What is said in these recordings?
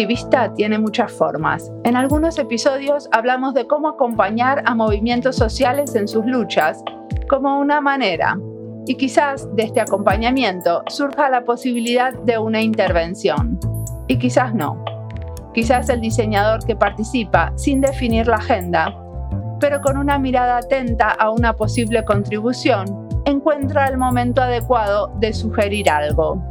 activista tiene muchas formas. En algunos episodios hablamos de cómo acompañar a movimientos sociales en sus luchas como una manera. Y quizás de este acompañamiento surja la posibilidad de una intervención. Y quizás no. Quizás el diseñador que participa sin definir la agenda, pero con una mirada atenta a una posible contribución, encuentra el momento adecuado de sugerir algo.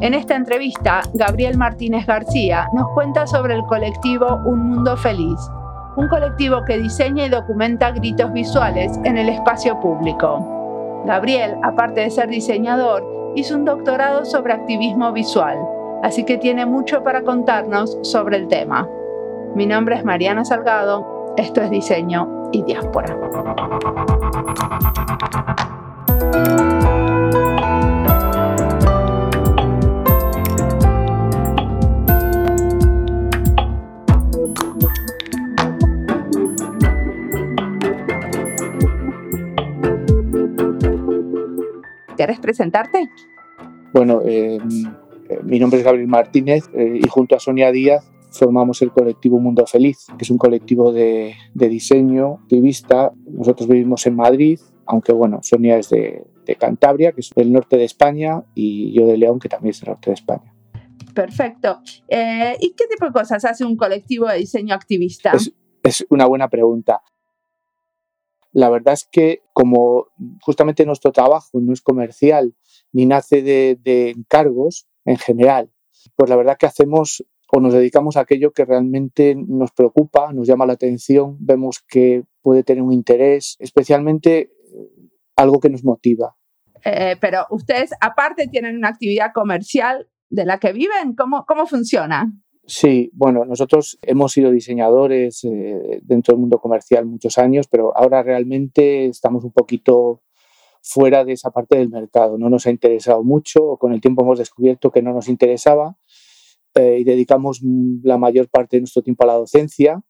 En esta entrevista, Gabriel Martínez García nos cuenta sobre el colectivo Un Mundo Feliz, un colectivo que diseña y documenta gritos visuales en el espacio público. Gabriel, aparte de ser diseñador, hizo un doctorado sobre activismo visual, así que tiene mucho para contarnos sobre el tema. Mi nombre es Mariana Salgado, esto es Diseño y Diáspora. ¿Quieres presentarte? Bueno, eh, mi nombre es Gabriel Martínez eh, y junto a Sonia Díaz formamos el colectivo Mundo Feliz, que es un colectivo de, diseño activista. Nosotros vivimos en Madrid, aunque bueno, Sonia es de, Cantabria, que es del norte de España, y yo de León, que también es del norte de España. Perfecto. Eh, ¿Y qué tipo de cosas hace un colectivo de diseño activista? es una buena pregunta. La verdad es que como justamente nuestro trabajo no es comercial ni nace de, encargos en general, pues la verdad que hacemos o nos dedicamos a aquello que realmente nos preocupa, nos llama la atención, vemos que puede tener un interés, especialmente eh, algo que nos motiva. Eh, pero ustedes aparte tienen una actividad comercial de la que viven, ¿cómo, cómo funciona? Sí, bueno, nosotros hemos sido diseñadores eh, dentro del mundo comercial muchos años, pero ahora realmente estamos un poquito fuera de esa parte del mercado. No nos ha interesado mucho, o con el tiempo hemos descubierto que no nos interesaba eh, y dedicamos la mayor parte de nuestro tiempo a la docencia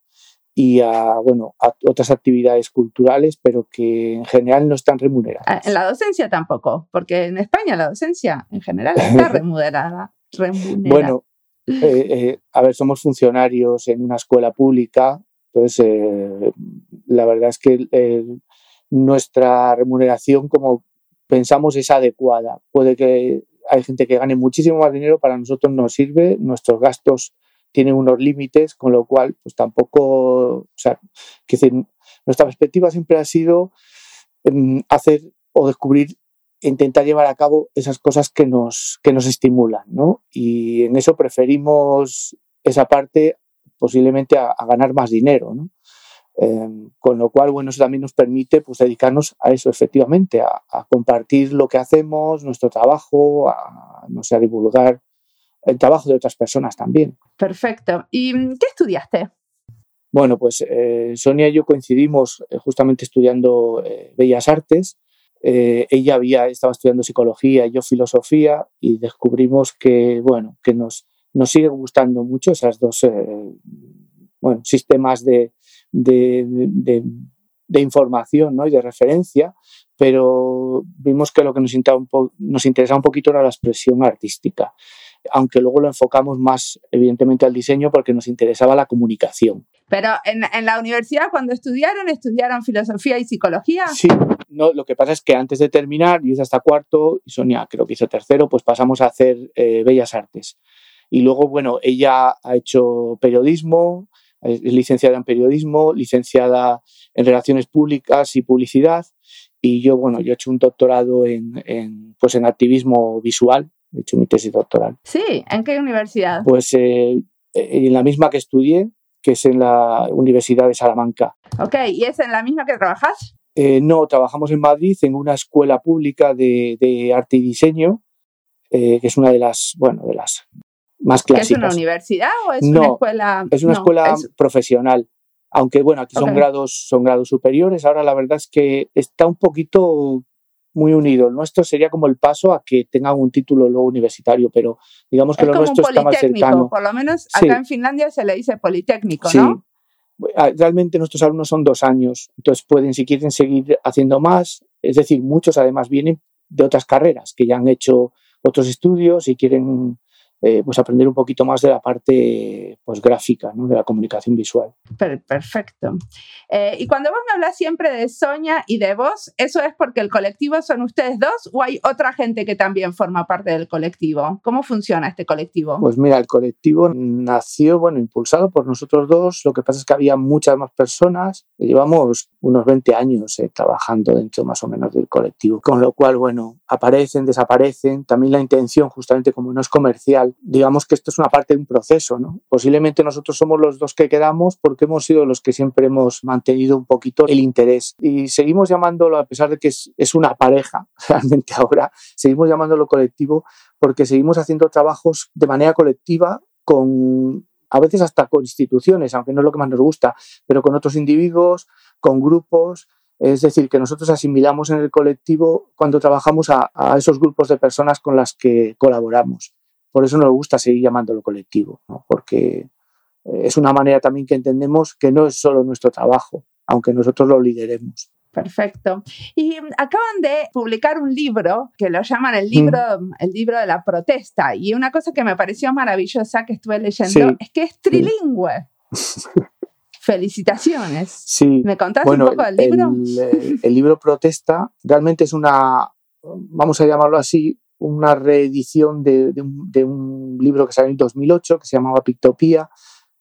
y a, bueno, a otras actividades culturales, pero que en general no están remuneradas. Ah, en la docencia tampoco, porque en España la docencia en general está remunerada. remunerada. Bueno, eh, eh, a ver, somos funcionarios en una escuela pública, entonces eh, la verdad es que nuestra remuneración, como pensamos, es adecuada. Puede que hay gente que gane muchísimo más dinero, para nosotros no sirve, nuestros gastos tienen unos límites, con lo cual, pues tampoco, o sea, nuestra perspectiva siempre ha sido mm, hacer o descubrir intentar llevar a cabo esas cosas que nos, que nos estimulan, ¿no? Y en eso preferimos esa parte posiblemente a, ganar más dinero, ¿no? Em, con lo cual, bueno, eso también nos permite pues, dedicarnos a eso, efectivamente, a, compartir lo que hacemos, nuestro trabajo, a, no sé, a divulgar el trabajo de otras personas también. Perfecto. ¿Y qué estudiaste? Bueno, pues eh, Sonia y yo coincidimos eh, justamente estudiando eh, Bellas Artes eh, ella había, estaba estudiando psicología yo filosofía y descubrimos que, bueno, que nos, nos sigue gustando mucho esas dos eh, sistemas de, de, información ¿no? y de referencia, pero vimos que lo que nos, un nos interesaba un poquito era la expresión artística aunque luego lo enfocamos más evidentemente al diseño porque nos interesaba la comunicación. Pero en, en, la universidad cuando estudiaron, estudiaron filosofía y psicología. Sí, no, lo que pasa es que antes de terminar, yo hice hasta cuarto y Sonia creo que hizo tercero, pues pasamos a hacer eh, bellas artes. Y luego, bueno, ella ha hecho periodismo, es licenciada en periodismo, licenciada en relaciones públicas y publicidad. Y yo, bueno, yo he hecho un doctorado en, en pues en activismo visual, he hecho mi tesis doctoral. Sí, ¿en qué universidad? Pues eh, en la misma que estudié, que es en la Universidad de Salamanca. Ok, ¿y es en la misma que trabajas? Eh, no, trabajamos en Madrid en una escuela pública de, arte y diseño, eh, que es una de las, bueno, de las más clásicas. ¿Es una universidad o es una escuela? Es una escuela profesional. Aunque bueno, aquí son grados, son grados superiores. Ahora la verdad es que está un poquito muy unido. El nuestro sería como el paso a que tenga un título luego universitario, pero digamos que lo nuestro está más cercano. Por lo menos acá en Finlandia se le dice politécnico, ¿no? Ah, realmente nuestros alumnos son dos años, entonces pueden, si quieren seguir haciendo más, es decir, muchos además vienen de otras carreras que ya han hecho otros estudios y quieren eh, pues aprender un poquito más de la parte pues, gráfica, ¿no? de la comunicación visual. Perfecto. Eh, y cuando vos me hablas siempre de Soña y de vos, ¿eso es porque el colectivo son ustedes dos o hay otra gente que también forma parte del colectivo? ¿Cómo funciona este colectivo? Pues mira, el colectivo nació, bueno, impulsado por nosotros dos. Lo que pasa es que había muchas más personas. Llevamos unos 20 años eh, trabajando dentro más o menos del colectivo, con lo cual, bueno, aparecen, desaparecen. También la intención, justamente como no es comercial, digamos que esto es una parte de un proceso, ¿no? Posiblemente nosotros somos los dos que quedamos porque hemos sido los que siempre hemos mantenido un poquito el interés y seguimos llamándolo, a pesar de que es, una pareja, realmente ahora, seguimos llamándolo colectivo porque seguimos haciendo trabajos de manera colectiva con a veces hasta con instituciones, aunque no es lo que más nos gusta, pero con otros individuos, con grupos, es decir, que nosotros asimilamos en el colectivo cuando trabajamos a, a, esos grupos de personas con las que colaboramos. Por eso nos gusta seguir llamándolo colectivo, ¿no? porque eh, es una manera también que entendemos que no es solo nuestro trabajo, aunque nosotros lo lideremos. Perfecto. Y acaban de publicar un libro que lo llaman el libro, mm. el libro de la protesta. Y una cosa que me pareció maravillosa que estuve leyendo es que es trilingüe. Felicitaciones. Sí. ¿Me contás un poco del libro? El, el, libro Protesta realmente es una, vamos a llamarlo así, una reedición de, un, libro que salió en 2008 que se llamaba Pictopía,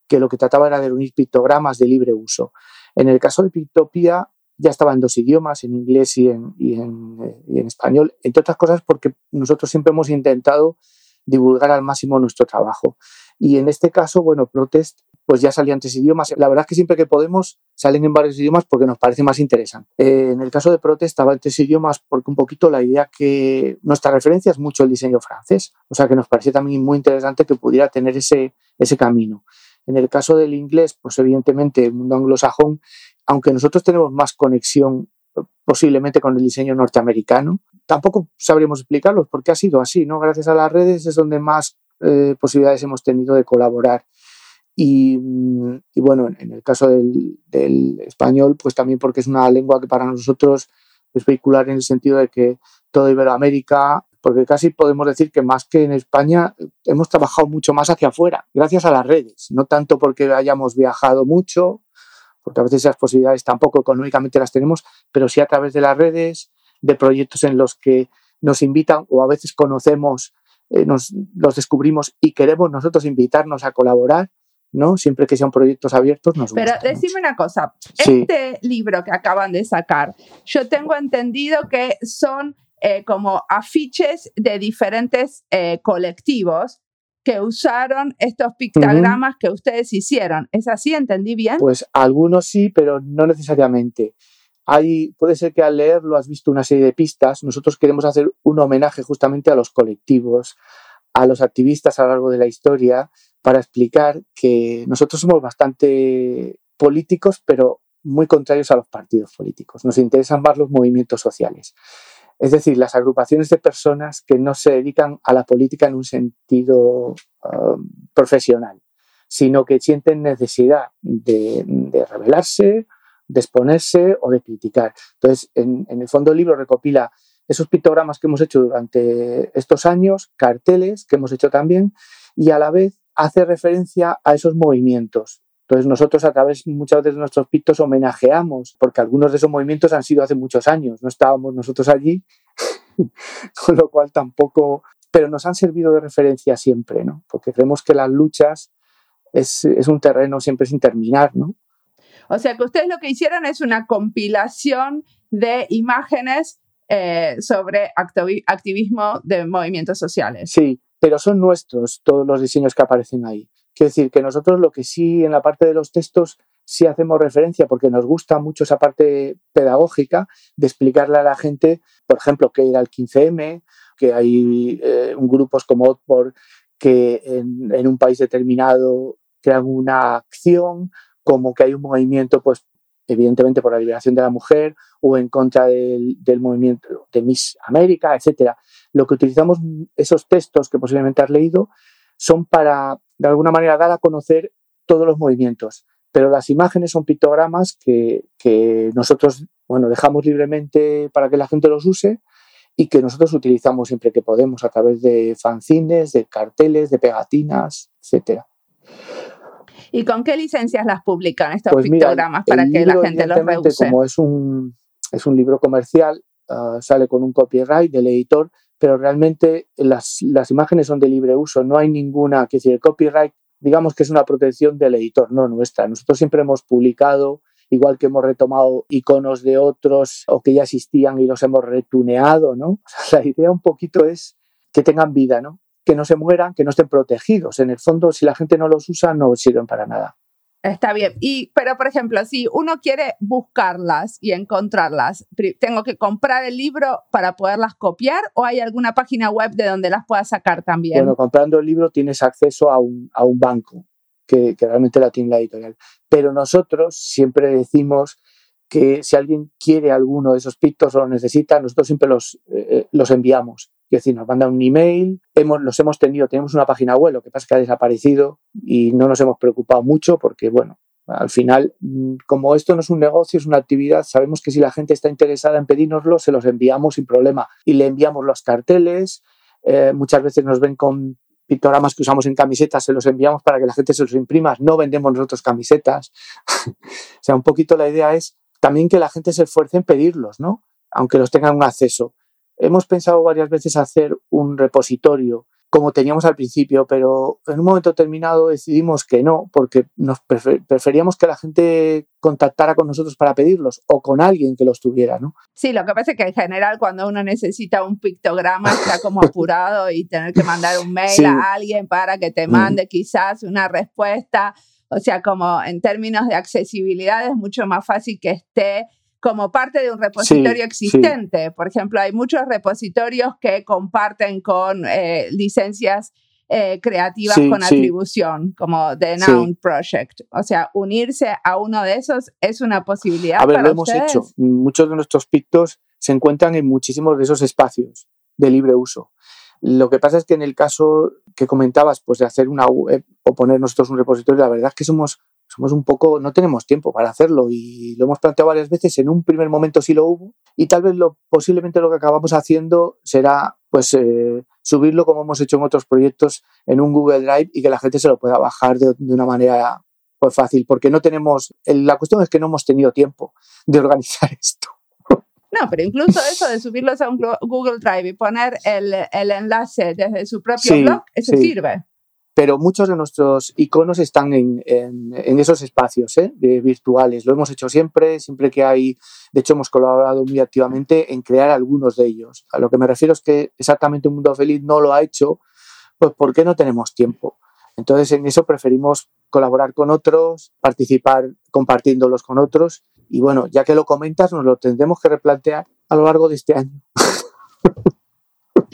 que lo que trataba era de unir pictogramas de libre uso. En el caso de Pictopía ya estaba en dos idiomas, en inglés y en, en, y en español, entre otras cosas porque nosotros siempre hemos intentado divulgar al máximo nuestro trabajo. Y en este caso, bueno, Protest pues ya salían tres idiomas. La verdad es que siempre que podemos salen en varios idiomas porque nos parece más interesante. Eh, en el caso de Protest estaba en tres idiomas porque un poquito la idea que nuestra referencia es mucho el diseño francés, o sea que nos parecía también muy interesante que pudiera tener ese, ese camino. En el caso del inglés, pues evidentemente el mundo anglosajón, aunque nosotros tenemos más conexión posiblemente con el diseño norteamericano, tampoco sabríamos explicarlos porque ha sido así, ¿no? Gracias a las redes es donde más eh, posibilidades hemos tenido de colaborar. Y, y bueno, en el caso del, del, español, pues también porque es una lengua que para nosotros es vehicular en el sentido de que toda Iberoamérica, porque casi podemos decir que más que en España, hemos trabajado mucho más hacia afuera, gracias a las redes, no tanto porque hayamos viajado mucho, porque a veces esas posibilidades tampoco económicamente las tenemos, pero sí a través de las redes, de proyectos en los que nos invitan o a veces conocemos, eh, nos, los descubrimos y queremos nosotros invitarnos a colaborar ¿no? Siempre que sean proyectos abiertos nos Pero gusta decime una cosa, sí. este libro que acaban de sacar, yo tengo entendido que son eh, como afiches de diferentes eh, colectivos que usaron estos pictogramas uh -huh. que ustedes hicieron. ¿Es así? ¿Entendí bien? Pues algunos sí, pero no necesariamente. Hay, puede ser que al leerlo has visto una serie de pistas. Nosotros queremos hacer un homenaje justamente a los colectivos, a los activistas a lo largo de la historia, para explicar que nosotros somos bastante políticos, pero muy contrarios a los partidos políticos. Nos interesan más los movimientos sociales. Es decir, las agrupaciones de personas que no se dedican a la política en un sentido um, profesional, sino que sienten necesidad de, de, rebelarse, de exponerse o de criticar. Entonces, en, en el fondo el libro recopila esos pictogramas que hemos hecho durante estos años, carteles que hemos hecho también, y a la vez hace referencia a esos movimientos. Entonces nosotros a través muchas veces de nuestros pictos homenajeamos, porque algunos de esos movimientos han sido hace muchos años, no estábamos nosotros allí, con lo cual tampoco, pero nos han servido de referencia siempre, ¿no? Porque creemos que las luchas es, es un terreno siempre sin terminar, ¿no? O sea que ustedes lo que hicieron es una compilación de imágenes eh, sobre activismo de movimientos sociales. Sí, pero son nuestros todos los diseños que aparecen ahí. Quiero decir que nosotros lo que sí en la parte de los textos sí hacemos referencia porque nos gusta mucho esa parte pedagógica de explicarle a la gente, por ejemplo, qué era el 15M, que hay eh, grupos como Otpor que en, en, un país determinado crean una acción, como que hay un movimiento, pues evidentemente por la liberación de la mujer o en contra del, movimiento de Miss América, etcétera. Lo que utilizamos esos textos que posiblemente has leído son para de alguna manera dar a conocer todos los movimientos, pero las imágenes son pictogramas que, que nosotros bueno, dejamos libremente para que la gente los use y que nosotros utilizamos siempre que podemos a través de fanzines, de carteles, de pegatinas, etcétera. ¿Y con qué licencias las publican estos pues pictogramas para que la gente los reuse? Como es un, es un libro comercial, ah, sale con un copyright del editor, pero realmente las, las, imágenes son de libre uso, no hay ninguna, que decir, el copyright, digamos que es una protección del editor, no nuestra. Nosotros siempre hemos publicado igual que hemos retomado iconos de otros o que ya existían y los hemos retuneado, ¿no? la idea un poquito es que tengan vida, ¿no? Que no se mueran, que no estén protegidos. En el fondo, si la gente no los usa, no sirven para nada. Está bien. Y, pero, por ejemplo, si uno quiere buscarlas y encontrarlas, ¿tengo que comprar el libro para poderlas copiar o hay alguna página web de donde las pueda sacar también? Bueno, comprando el libro tienes acceso a un, a un banco que, realmente la tiene la editorial. Pero nosotros siempre decimos que si alguien quiere alguno de esos pictos o lo necesita, nosotros siempre los, eh, eh, los enviamos. Es decir, nos mandan un email, hemos, los hemos tenido, tenemos una página web, lo que pasa es que ha desaparecido y no nos hemos preocupado mucho porque, bueno, al final, mm, como esto no es un negocio, es una actividad, sabemos que si la gente está interesada en pedírnoslo, se los enviamos sin problema y le enviamos los carteles. Eh, muchas veces nos ven con pictogramas que usamos en camisetas se los enviamos para que la gente se los imprima, no vendemos nosotros camisetas. o sea, un poquito la idea es también que la gente se esfuerce en pedirlos, ¿no? Aunque los tengan un acceso. Hemos pensado varias veces hacer un repositorio como teníamos al principio, pero en un momento determinado decidimos que no, porque nos preferíamos que la gente contactara con nosotros para pedirlos o con alguien que los tuviera, ¿no? Sí, lo que pasa es que en general cuando uno necesita un pictograma está como apurado y tener que mandar un mail a alguien para que te mande quizás una respuesta, o sea, como en términos de accesibilidad es mucho más fácil que esté como parte de un repositorio existente. Por ejemplo, hay muchos repositorios que comparten con eh, licencias eh, creativas con atribución, como The Noun Project. O sea, unirse a uno de esos es una posibilidad. A ver, lo hemos hecho. Muchos de nuestros pictos se encuentran en muchísimos de esos espacios de libre uso. Lo que pasa es que en el caso que comentabas, pues de hacer una web o poner nosotros un repositorio, la verdad es que somos somos un poco, no tenemos tiempo para hacerlo y lo hemos planteado varias veces, en un primer momento sí lo hubo y tal vez lo, posiblemente lo que acabamos haciendo será pues eh, subirlo como hemos hecho en otros proyectos en un Google Drive y que la gente se lo pueda bajar de, una manera pues fácil, porque no tenemos, la cuestión es que no hemos tenido tiempo de organizar esto. No, pero incluso eso de subirlos a un Google Drive y poner el, el enlace desde su propio blog, eso sirve pero muchos de nuestros iconos están en, esos espacios ¿eh? virtuales. Lo hemos hecho siempre, siempre que hay, de hecho hemos colaborado muy activamente en crear algunos de ellos. A lo que me refiero es que exactamente un mundo feliz no lo ha hecho, pues porque no tenemos tiempo. Entonces en eso preferimos colaborar con otros, participar compartiéndolos con otros y bueno, ya que lo comentas, nos lo tendremos que replantear a lo largo de este año.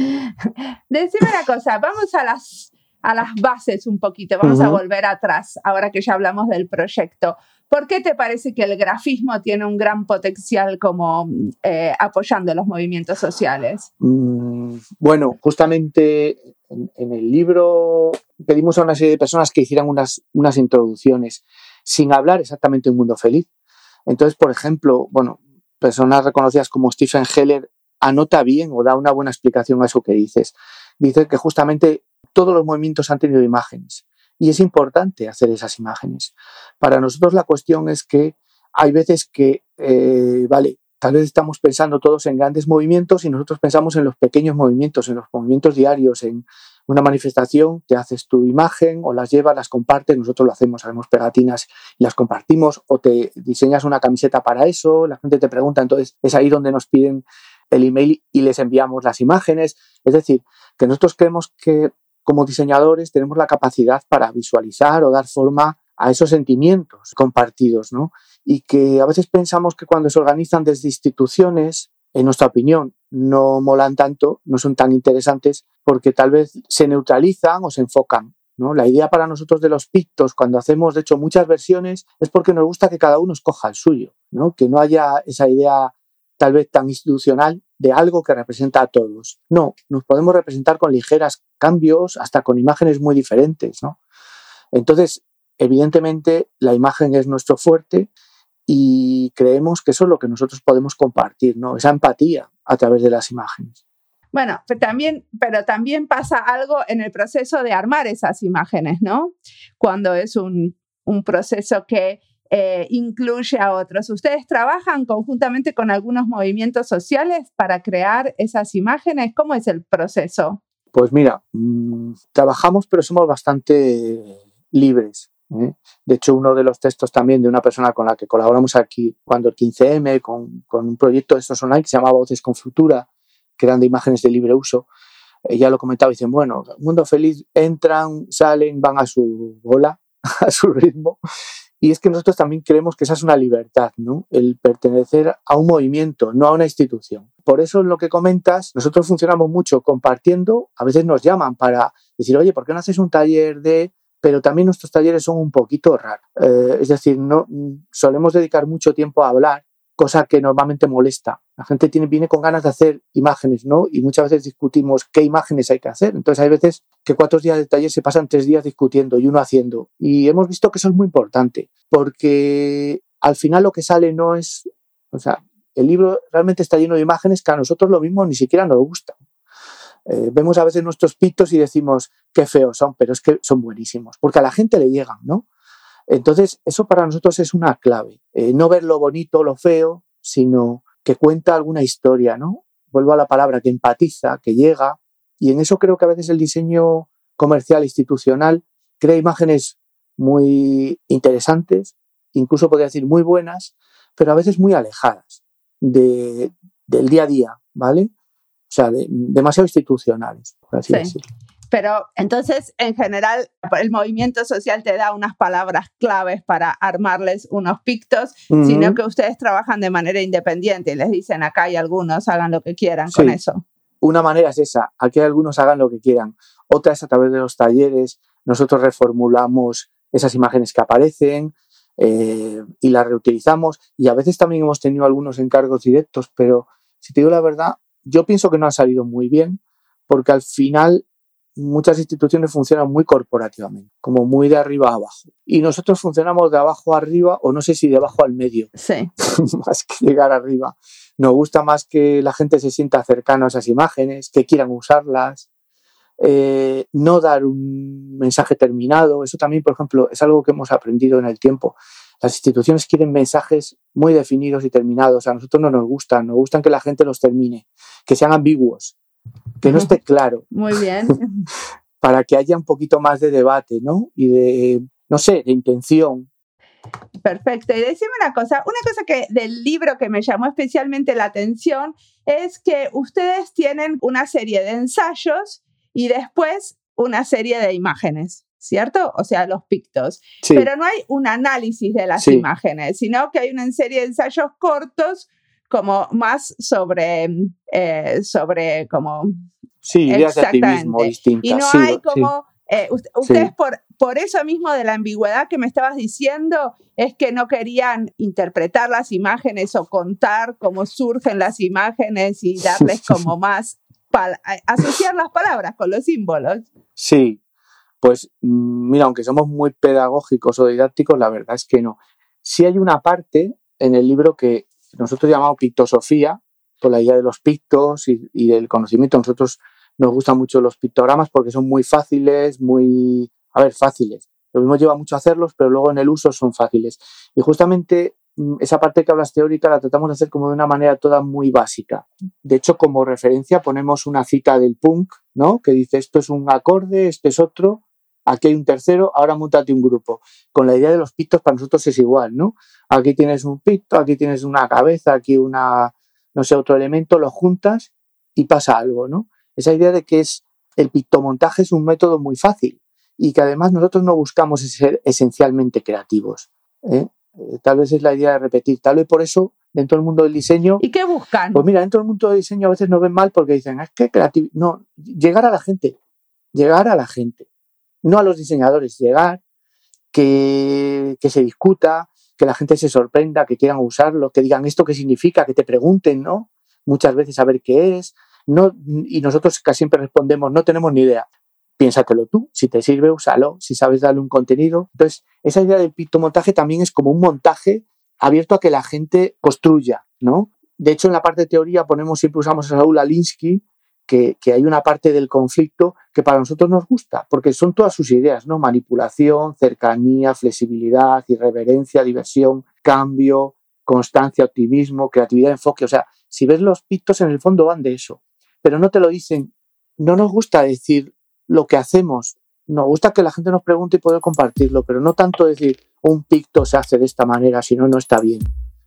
Decime una cosa, vamos a las a las bases un poquito, vamos a volver atrás, ahora que ya hablamos del proyecto. ¿Por qué te parece que el grafismo tiene un gran potencial como eh, apoyando los movimientos sociales? Mm, bueno, justamente en, el libro pedimos a una serie de personas que hicieran unas, unas introducciones sin hablar exactamente de un mundo feliz. Entonces, por ejemplo, bueno, personas reconocidas como Stephen Heller anota bien o da una buena explicación a eso que dices. Dice que justamente todos los movimientos han tenido imágenes y es importante hacer esas imágenes. Para nosotros la cuestión es que hay veces que, eh, vale, tal vez estamos pensando todos en grandes movimientos y nosotros pensamos en los pequeños movimientos, en los movimientos diarios, en una manifestación, te haces tu imagen o las llevas, las compartes, nosotros lo hacemos, haremos pegatinas y las compartimos o te diseñas una camiseta para eso, la gente te pregunta, entonces es ahí donde nos piden el email y les enviamos las imágenes. Es decir, que nosotros creemos que como diseñadores tenemos la capacidad para visualizar o dar forma a esos sentimientos compartidos, ¿no? Y que a veces pensamos que cuando se organizan desde instituciones, en nuestra opinión, no molan tanto, no son tan interesantes, porque tal vez se neutralizan o se enfocan. ¿no? La idea para nosotros de los pictos, cuando hacemos, de hecho, muchas versiones, es porque nos gusta que cada uno escoja el suyo, ¿no? que no haya esa idea tal vez tan institucional de algo que representa a todos. No, nos podemos representar con ligeras cambios, hasta con imágenes muy diferentes, ¿no? Entonces, evidentemente, la imagen es nuestro fuerte y creemos que eso es lo que nosotros podemos compartir, ¿no? Esa empatía a través de las imágenes. Bueno, pero también, pero también pasa algo en el proceso de armar esas imágenes, ¿no? Cuando es un, un proceso que eh, incluye a otros. ¿Ustedes trabajan conjuntamente con algunos movimientos sociales para crear esas imágenes? ¿Cómo es el proceso? Pues mira, mm, trabajamos pero somos bastante libres. ¿eh? De hecho, uno de los textos también de una persona con la que colaboramos aquí, cuando el 15M, con, con un proyecto de estos online que se llama Voces con Futura, que imágenes de libre uso, ella lo comentaba dicen, bueno, mundo feliz, entran, salen, van a su bola, a su ritmo y es que nosotros también creemos que esa es una libertad, ¿no? El pertenecer a un movimiento, no a una institución. Por eso en lo que comentas, nosotros funcionamos mucho compartiendo, a veces nos llaman para decir, oye, ¿por qué no haces un taller de...? Pero también nuestros talleres son un poquito raros. Eh, es decir, no solemos dedicar mucho tiempo a hablar cosa que normalmente molesta. La gente tiene, viene con ganas de hacer imágenes, ¿no? Y muchas veces discutimos qué imágenes hay que hacer. Entonces hay veces que cuatro días de taller se pasan tres días discutiendo y uno haciendo. Y hemos visto que eso es muy importante, porque al final lo que sale no es, o sea, el libro realmente está lleno de imágenes que a nosotros lo mismo ni siquiera nos gustan. Eh, vemos a veces nuestros pitos y decimos qué feos son, pero es que son buenísimos, porque a la gente le llegan, ¿no? Entonces, eso para nosotros es una clave. Eh, no ver lo bonito, lo feo, sino que cuenta alguna historia, ¿no? Vuelvo a la palabra, que empatiza, que llega. Y en eso creo que a veces el diseño comercial institucional crea imágenes muy interesantes, incluso podría decir muy buenas, pero a veces muy alejadas del día a día, ¿vale? O sea, demasiado institucionales, por así decirlo. Pero entonces, en general, el movimiento social te da unas palabras claves para armarles unos pictos, sino que ustedes trabajan de manera independiente y les dicen acá hay algunos, hagan lo que quieran con eso. Una manera es esa, aquí hay algunos hagan lo que quieran. Otra es a través de los talleres, nosotros reformulamos esas imágenes que aparecen eh, y las reutilizamos. Y a veces también hemos tenido algunos encargos directos, pero si te digo la verdad, yo pienso que no ha salido muy bien, porque al final muchas instituciones funcionan muy corporativamente, como muy de arriba a abajo. Y nosotros funcionamos de abajo a arriba, o no sé si de abajo al medio, sí. más que llegar arriba. Nos gusta más que la gente se sienta cercana a esas imágenes, que quieran usarlas, eh, no dar un mensaje terminado. Eso también, por ejemplo, es algo que hemos aprendido en el tiempo. Las instituciones quieren mensajes muy definidos y terminados. A nosotros no nos gustan, nos gustan que la gente los termine, que sean ambiguos, que no esté claro. Muy bien. para que haya un poquito más de debate, ¿no? Y de, no sé, de intención. Perfecto. Y decime una cosa, una cosa que del libro que me llamó especialmente la atención es que ustedes tienen una serie de ensayos y después una serie de imágenes. ¿Cierto? O sea, los pictos. Pero no hay un análisis de las imágenes, sino que hay una serie de ensayos cortos como más sobre, eh, sobre como... Sí, ideas de activismo distintas. Y no hay como... Eh, ustedes por, por eso mismo de la ambigüedad que me estabas diciendo, es que no querían interpretar las imágenes o contar cómo surgen las imágenes y darles como más, asociar las palabras con los símbolos. Sí, pues mm, mira, aunque somos muy pedagógicos o didácticos, la verdad es que no. Sí hay una parte en el libro que nosotros llamamos pictosofía, por la idea de los pictos y, del conocimiento. Nosotros nos gustan mucho los pictogramas porque son muy fáciles, muy, a ver, fáciles. Lo mismo lleva mucho hacerlos, pero luego en el uso son fáciles. Y justamente mm, esa parte que hablas teórica la tratamos de hacer como de una manera toda muy básica. De hecho, como referencia ponemos una cita del punk, ¿no? Que dice esto es un acorde, este es otro, aquí hay un tercero, ahora montate un grupo. Con la idea de los pictos para nosotros es igual, ¿no? Aquí tienes un picto, aquí tienes una cabeza, aquí una, no sé, otro elemento, lo juntas y pasa algo, ¿no? Esa idea de que es el pictomontaje es un método muy fácil y que además nosotros no buscamos ser esencialmente creativos. ¿eh? Eh, tal vez es la idea de repetir, tal vez por eso dentro del mundo del diseño. ¿Y qué buscan? Pues mira, dentro del mundo del diseño a veces nos ven mal porque dicen, es que creativo. No, llegar a la gente, llegar a la gente no a los diseñadores, llegar, que, que se discuta, que la gente se sorprenda, que quieran usarlo, que digan esto qué significa, que te pregunten, ¿no? Muchas veces a ver qué es, no, y nosotros casi siempre respondemos, no tenemos ni idea. Piénsatelo tú, si te sirve, úsalo, si sabes darle un contenido. Entonces, esa idea del pictomontaje también es como un montaje abierto a que la gente construya, ¿no? De hecho, en la parte de teoría ponemos, siempre usamos a Saúl Alinsky, que, hay una parte del conflicto que para nosotros nos gusta, porque son todas sus ideas, ¿no? Manipulación, cercanía, flexibilidad, irreverencia, diversión, cambio, constancia, optimismo, creatividad, enfoque. O sea, si ves los pictos en el fondo van de eso, pero no te lo dicen. No nos gusta decir lo que hacemos, nos gusta que la gente nos pregunte y poder compartirlo, pero no tanto decir un picto se hace de esta manera, si no, no está bien.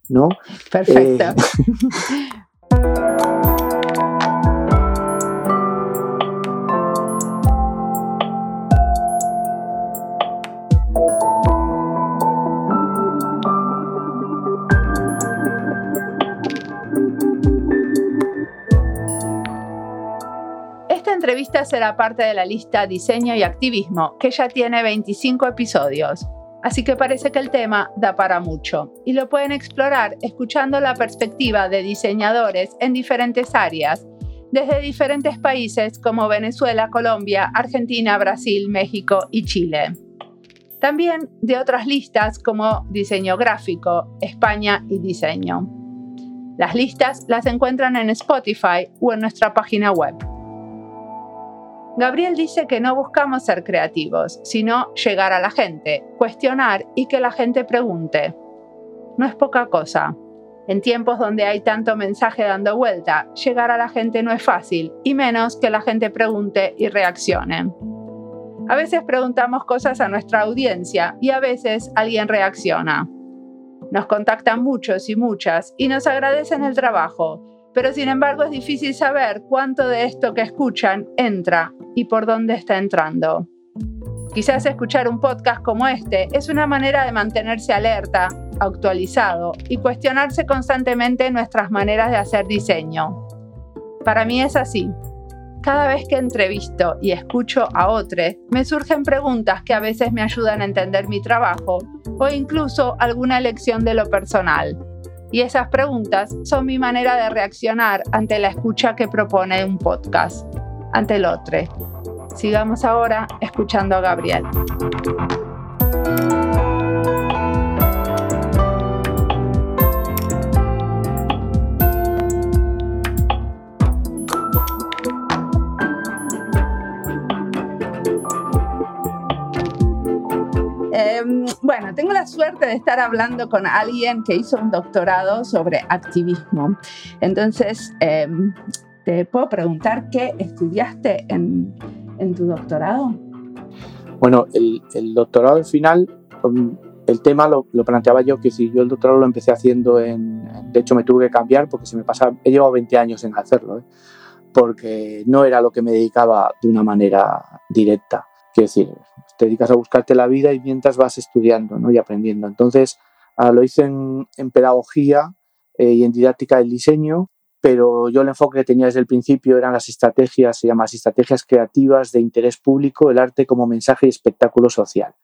¿no? Perfecto. Eh, entrevista será parte de la lista Diseño y Activismo, que ya tiene 25 episodios. Así que parece que el tema da para mucho y lo pueden explorar escuchando la perspectiva de diseñadores en diferentes áreas, desde diferentes países como Venezuela, Colombia, Argentina, Brasil, México y Chile. También de otras listas como diseño gráfico, España y diseño. Las listas las encuentran en Spotify o en nuestra página web. Gabriel dice que no buscamos ser creativos, sino llegar a la gente, cuestionar y que la gente pregunte. No es poca cosa. En tiempos donde hay tanto mensaje dando vuelta, llegar a la gente no es fácil, y menos que la gente pregunte y reaccione. A veces preguntamos cosas a nuestra audiencia y a veces alguien reacciona. Nos contactan muchos y muchas y nos agradecen el trabajo, pero sin embargo es difícil saber cuánto de esto que escuchan entra y por dónde está entrando. Quizás escuchar un podcast como este es una manera de mantenerse alerta, actualizado y cuestionarse constantemente nuestras maneras de hacer diseño. Para mí es así. Cada vez que entrevisto y escucho a otros, me surgen preguntas que a veces me ayudan a entender mi trabajo o incluso alguna lección de lo personal. Y esas preguntas son mi manera de reaccionar ante la escucha que propone un podcast, ante el otro. Sigamos ahora escuchando a Gabriel. Bueno, tengo la suerte de estar hablando con alguien que hizo un doctorado sobre activismo. Entonces, em, ¿te puedo preguntar qué estudiaste en, tu doctorado? Bueno, el, doctorado al final, el tema lo, planteaba yo, que si yo el doctorado lo empecé haciendo en, de hecho me tuve que cambiar porque se me pasaba, he llevado 20 años en hacerlo, ¿eh? porque no era lo que me dedicaba de una manera directa. Quiero decir, te dedicas a buscarte la vida y mientras vas estudiando ¿no? y aprendiendo. Entonces, ah, lo hice en, pedagogía eh, y en didáctica del diseño, pero yo el enfoque que tenía desde el principio eran las estrategias, se llaman estrategias creativas de interés público, el arte como mensaje y espectáculo social.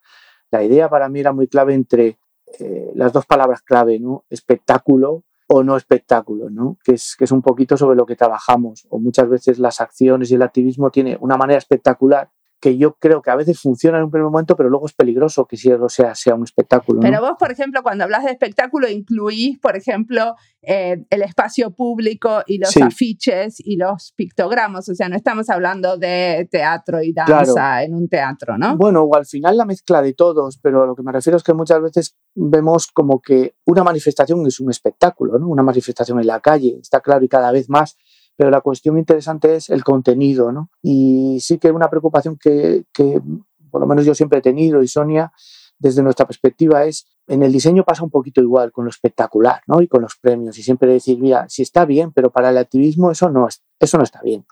La idea para mí era muy clave entre eh, las dos palabras clave, ¿no? espectáculo o no espectáculo, ¿no? Que, es, que es un poquito sobre lo que trabajamos. O muchas veces las acciones y el activismo tiene una manera espectacular que yo creo que a veces funciona en un primer momento, pero luego es peligroso que si sea, sea un espectáculo. Pero vos, por ejemplo, cuando hablas de espectáculo, incluís, por ejemplo, eh, el espacio público y los afiches y los pictogramas. O sea, no estamos hablando de teatro y danza en un teatro, ¿no? Bueno, o al final la mezcla de todos, pero a lo que me refiero es que muchas veces vemos como que una manifestación es un espectáculo, ¿no? Una manifestación en la calle, está claro, y cada vez más pero la cuestión interesante es el contenido, ¿no? Y sí que una preocupación que, que por lo menos yo siempre he tenido y Sonia, desde nuestra perspectiva, es en el diseño pasa un poquito igual con lo espectacular, ¿no? Y con los premios y siempre decir, mira, si está bien, pero para el activismo eso no, eso no está bien.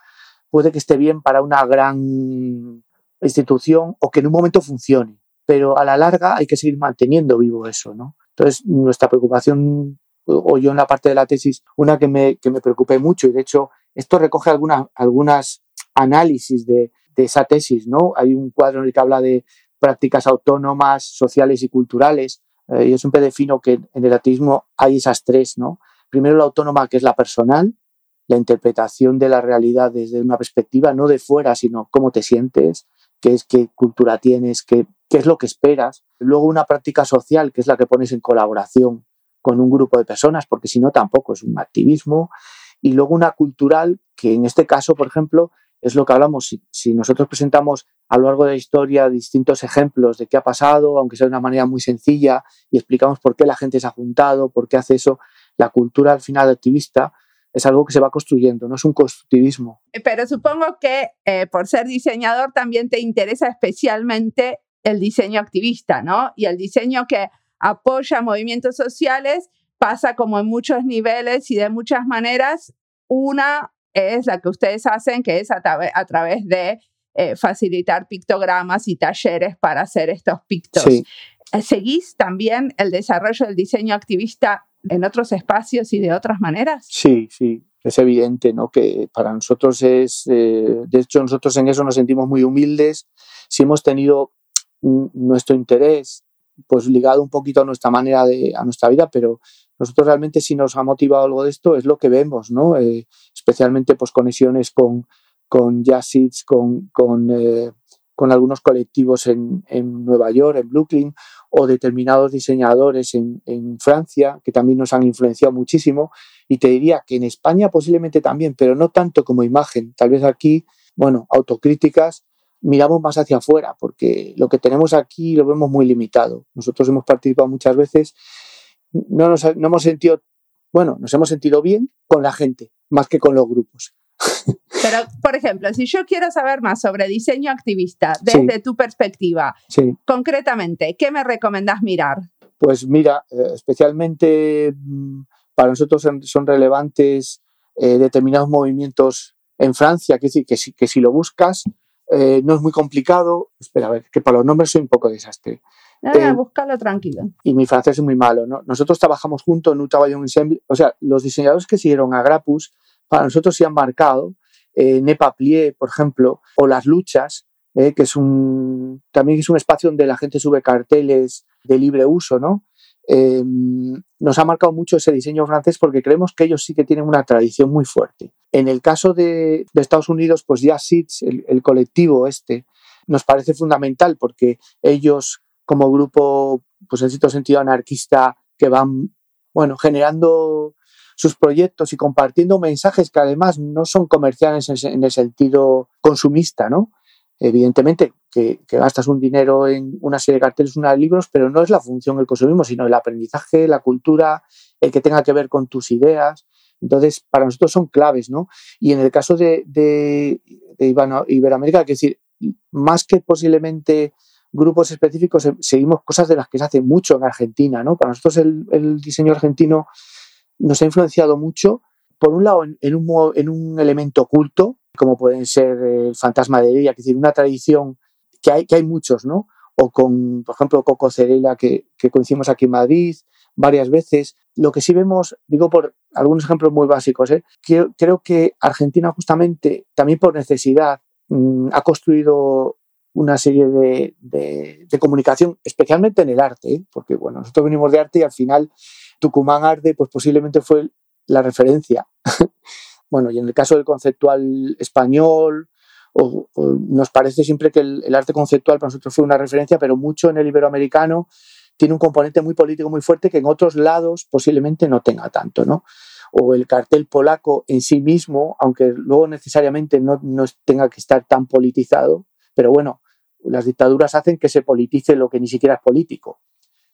Puede que esté bien para una gran institución o que en un momento funcione, pero a la larga hay que seguir manteniendo vivo eso, ¿no? Entonces, nuestra preocupación o yo en la parte de la tesis, una que me, que me preocupé mucho y de hecho esto recoge algunas algunas análisis de, esa tesis, ¿no? Hay un cuadro en el que habla de prácticas autónomas, sociales y culturales. Eh, yo siempre defino que en el ateísmo hay esas tres, ¿no? Primero la autónoma, que es la personal, la interpretación de la realidad desde una perspectiva no de fuera, sino cómo te sientes, qué es qué cultura tienes, qué, qué es lo que esperas. Luego una práctica social, que es la que pones en colaboración con un grupo de personas, porque si no tampoco es un activismo. Y luego una cultural que en este caso, por ejemplo, es lo que hablamos. Si, nosotros presentamos a lo largo de la historia distintos ejemplos de qué ha pasado, aunque sea de una manera muy sencilla, y explicamos por qué la gente se ha juntado, por qué hace eso, la cultura al final activista es algo que se va construyendo, no es un constructivismo. Pero supongo que eh, por ser diseñador también te interesa especialmente el diseño activista, ¿no? Y el diseño que apoya movimientos sociales pasa como en muchos niveles y de muchas maneras. Una es la que ustedes hacen, que es a, través de eh, facilitar pictogramas y talleres para hacer estos pictos. Eh, ¿Seguís también el desarrollo del diseño activista en otros espacios y de otras maneras? Sí, sí, es evidente, ¿no? Que para nosotros es, eh, de hecho nosotros en eso nos sentimos muy humildes. Si hemos tenido nuestro interés, pues ligado un poquito a nuestra manera de, a nuestra vida, pero nosotros realmente si nos ha motivado algo de esto es lo que vemos, ¿no? Eh, especialmente pues conexiones con, con Jazzits, con, con, eh, con, algunos colectivos en, en, Nueva York, en Brooklyn, o determinados diseñadores en, en, Francia, que también nos han influenciado muchísimo. Y te diría que en España posiblemente también, pero no tanto como imagen. Tal vez aquí, bueno, autocríticas, miramos más hacia afuera, porque lo que tenemos aquí lo vemos muy limitado. Nosotros hemos participado muchas veces no nos no hemos sentido, bueno, nos hemos sentido bien con la gente, más que con los grupos. Pero, por ejemplo, si yo quiero saber más sobre diseño activista desde tu perspectiva, concretamente, ¿qué me recomendás mirar? Pues mira, eh, especialmente mm, para nosotros son, relevantes eh, determinados movimientos en Francia, que, que, si, que si lo buscas eh, no es muy complicado. Espera, a ver, que para los nombres soy un poco desastre. Eh, búscalo tranquilo. Y mi francés es muy malo. ¿no? Nosotros trabajamos juntos en un trabajo ensemble. O sea, los diseñadores que siguieron a Grapus, para nosotros se han marcado. Eh, por ejemplo, o Las Luchas, eh, que es un, también es un espacio donde la gente sube carteles de libre uso, ¿no? Em, nos ha marcado mucho ese diseño francés porque creemos que ellos sí que tienen una tradición muy fuerte. En el caso de, Estados Unidos, pues ya SIDS, el, el, colectivo este, nos parece fundamental porque ellos como grupo, pues en cierto sentido anarquista, que van, bueno, generando sus proyectos y compartiendo mensajes que además no son comerciales en el sentido consumista, ¿no? Evidentemente que, gastas un dinero en una serie de carteles, una de libros, pero no es la función del consumismo, sino el aprendizaje, la cultura, el que tenga que ver con tus ideas. Entonces, para nosotros son claves, ¿no? Y en el caso de Iberoamérica, que decir, más que posiblemente grupos específicos eh, seguimos cosas de las que se hace mucho en Argentina, ¿no? Para nosotros el, diseño argentino nos ha influenciado mucho, por un lado, en, un, en un, elemento oculto, como pueden ser el fantasma de ella, es decir, una tradición que hay, que hay muchos, ¿no? O con, por ejemplo, Coco Cerela, que, que conocimos aquí en Madrid varias veces. Lo que sí vemos, digo por algunos ejemplos muy básicos, ¿eh? creo, creo que Argentina justamente, también por necesidad, mm, ha construido una serie de, de, comunicación, especialmente en el arte, ¿eh? porque bueno, nosotros venimos de arte y al final Tucumán Arte pues posiblemente fue la referencia. bueno, y en el caso del conceptual español, nos parece siempre que el, arte conceptual para nosotros fue una referencia, pero mucho en el iberoamericano tiene un componente muy político muy fuerte que en otros lados posiblemente no tenga tanto, ¿no? O el cartel polaco en sí mismo, aunque luego necesariamente no, no tenga que estar tan politizado, pero bueno, las dictaduras hacen que se politice lo que ni siquiera es político,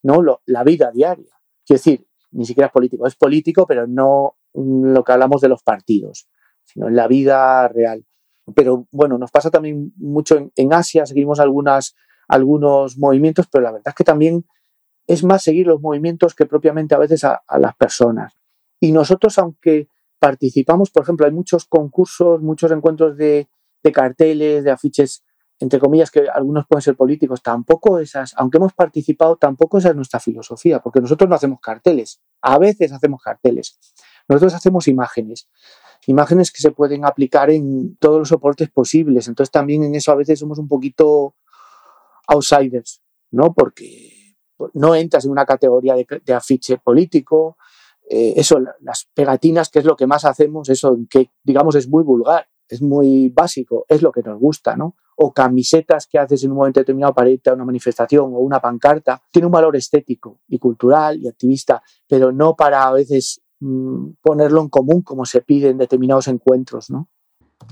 ¿no? la vida diaria. Quiero decir, ni siquiera es político, es político, pero no lo que hablamos de los partidos, sino en la vida real. Pero bueno, nos pasa también mucho en, Asia, seguimos algunas, algunos movimientos, pero la verdad es que también es más seguir los movimientos que propiamente a veces a, las personas. Y nosotros, aunque participamos, por ejemplo, hay muchos concursos, muchos encuentros de carteles, de afiches entre comillas, que algunos pueden ser políticos, tampoco esas, aunque hemos participado, tampoco esa es nuestra filosofía, porque nosotros no hacemos carteles, a veces hacemos carteles, nosotros hacemos imágenes, imágenes que se pueden aplicar en todos los soportes posibles, entonces también en eso a veces somos un poquito outsiders, ¿no? Porque no entras en una categoría de, afiche político, eh, eso, las pegatinas, que es lo que más hacemos, eso que digamos es muy vulgar, es muy básico, es lo que nos gusta, ¿no? O camisetas que haces en un momento determinado para irte a una manifestación o una pancarta, tiene un valor estético y cultural y activista, pero no para a veces mm, ponerlo en común como se pide en determinados encuentros, ¿no?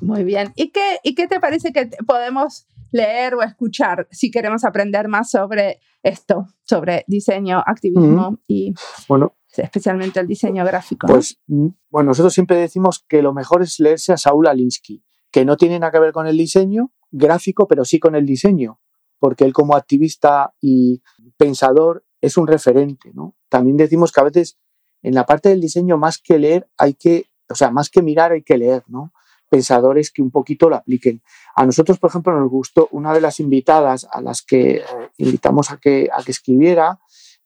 Muy bien. ¿Y qué, ¿Y qué te parece que podemos leer o escuchar si queremos aprender más sobre esto, sobre diseño, activismo y bueno, especialmente el diseño gráfico? Pues mm, bueno, nosotros siempre decimos que lo mejor es leerse a Saúl Alinsky, que no tiene nada que ver con el diseño gráfico, pero sí con el diseño, porque él como activista y pensador es un referente, ¿no? También decimos que a veces en la parte del diseño más que leer hay que, o sea, más que mirar hay que leer, ¿no? pensadores que un poquito lo apliquen. A nosotros, por ejemplo, nos gustó una de las invitadas a las que eh, invitamos a que, a que escribiera,